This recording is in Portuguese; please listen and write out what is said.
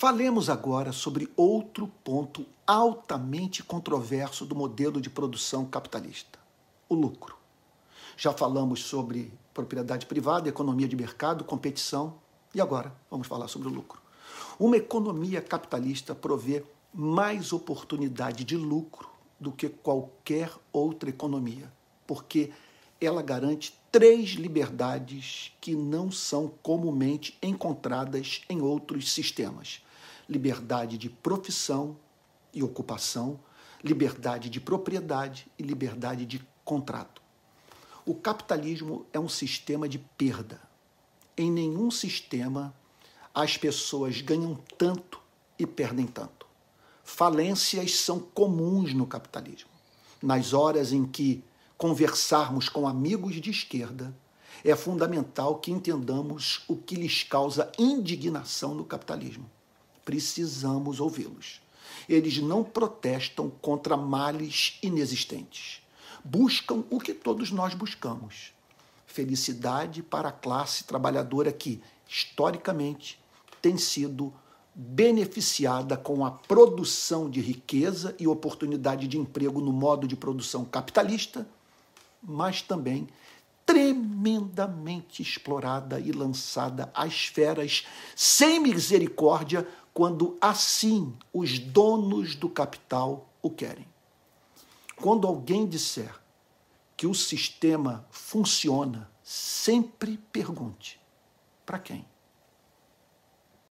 Falemos agora sobre outro ponto altamente controverso do modelo de produção capitalista: o lucro. Já falamos sobre propriedade privada, economia de mercado, competição e agora vamos falar sobre o lucro. Uma economia capitalista provê mais oportunidade de lucro do que qualquer outra economia, porque ela garante três liberdades que não são comumente encontradas em outros sistemas: liberdade de profissão e ocupação, liberdade de propriedade e liberdade de contrato. O capitalismo é um sistema de perda. Em nenhum sistema as pessoas ganham tanto e perdem tanto. Falências são comuns no capitalismo. Nas horas em que conversarmos com amigos de esquerda, é fundamental que entendamos o que lhes causa indignação no capitalismo. Precisamos ouvi-los. Eles não protestam contra males inexistentes. Buscam o que todos nós buscamos: felicidade para a classe trabalhadora que, historicamente, tem sido beneficiada com a produção de riqueza e oportunidade de emprego no modo de produção capitalista mas também tremendamente explorada e lançada às feras sem misericórdia, quando assim os donos do capital o querem. Quando alguém disser que o sistema funciona, sempre pergunte: para quem?